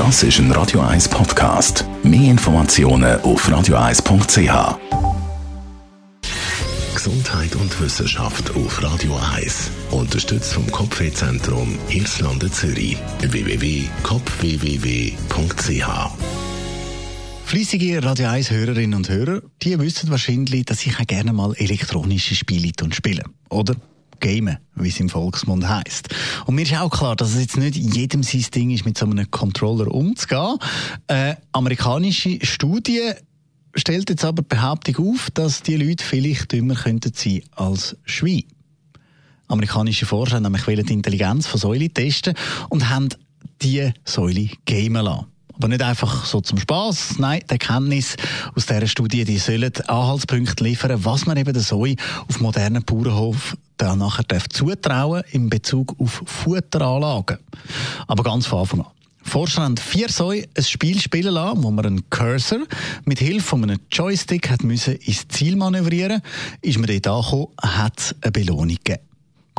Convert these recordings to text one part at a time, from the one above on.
Das ist ein Radio 1 Podcast. Mehr Informationen auf radio1.ch. Gesundheit und Wissenschaft auf Radio 1. Unterstützt vom Kopfwehzentrum Irlande Zürich. www.kopfwww.ch Flüssige Radio 1 Hörerinnen und Hörer, die wissen wahrscheinlich, dass ich auch gerne mal elektronische Spiele spiele. Oder? Gamen, wie es im Volksmund heißt. Und mir ist auch klar, dass es jetzt nicht jedem sein Ding ist, mit so einem Controller umzugehen. Äh, amerikanische Studie stellt jetzt aber die Behauptung auf, dass die Leute vielleicht dümmer könnten sein als Schweine. Amerikanische Forscher haben nämlich die Intelligenz von Säulen testen und haben die Säule gamen lassen. Aber nicht einfach so zum Spaß. Nein, die Erkenntnis aus dieser Studie, die sollen Anhaltspunkte liefern, was man eben der Säue auf modernen Bauernhof dann nachher zutrauen in Bezug auf Futteranlagen. Aber ganz von Anfang an. Forscher haben vier Säue ein Spiel spielen lassen, wo man einen Cursor mit Hilfe von einem Joystick hat müssen ins Ziel manövrieren. Ist man dort angekommen, hat es eine Belohnung gegeben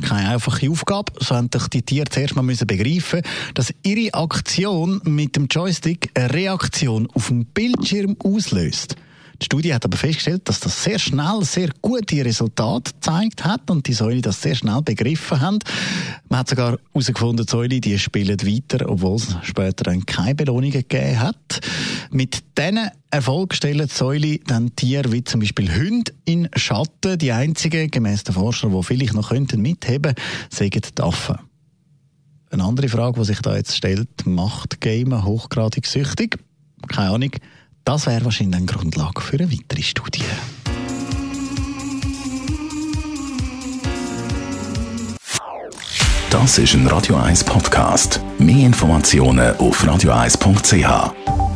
keine einfache Aufgabe, so haben die Tiere zuerst mal begreifen, dass ihre Aktion mit dem Joystick eine Reaktion auf dem Bildschirm auslöst. Die Studie hat aber festgestellt, dass das sehr schnell sehr gute Resultate gezeigt hat und die Säule das sehr schnell begriffen haben. Man hat sogar herausgefunden, die Säule, die spielen weiter, obwohl es später dann keine Belohnungen gegeben hat. Mit diesen Erfolg stellen die Säule dann Tiere wie zum Beispiel Hunde in Schatten. Die einzigen, gemäss den Forschern, die vielleicht noch könnten mitheben, sagen die Affen. Eine andere Frage, die sich da jetzt stellt, macht Gamer hochgradig süchtig? Keine Ahnung. Das wäre wahrscheinlich eine Grundlage für eine weitere Studie. Das ist ein Radio 1 Podcast. Mehr Informationen auf radio1.ch.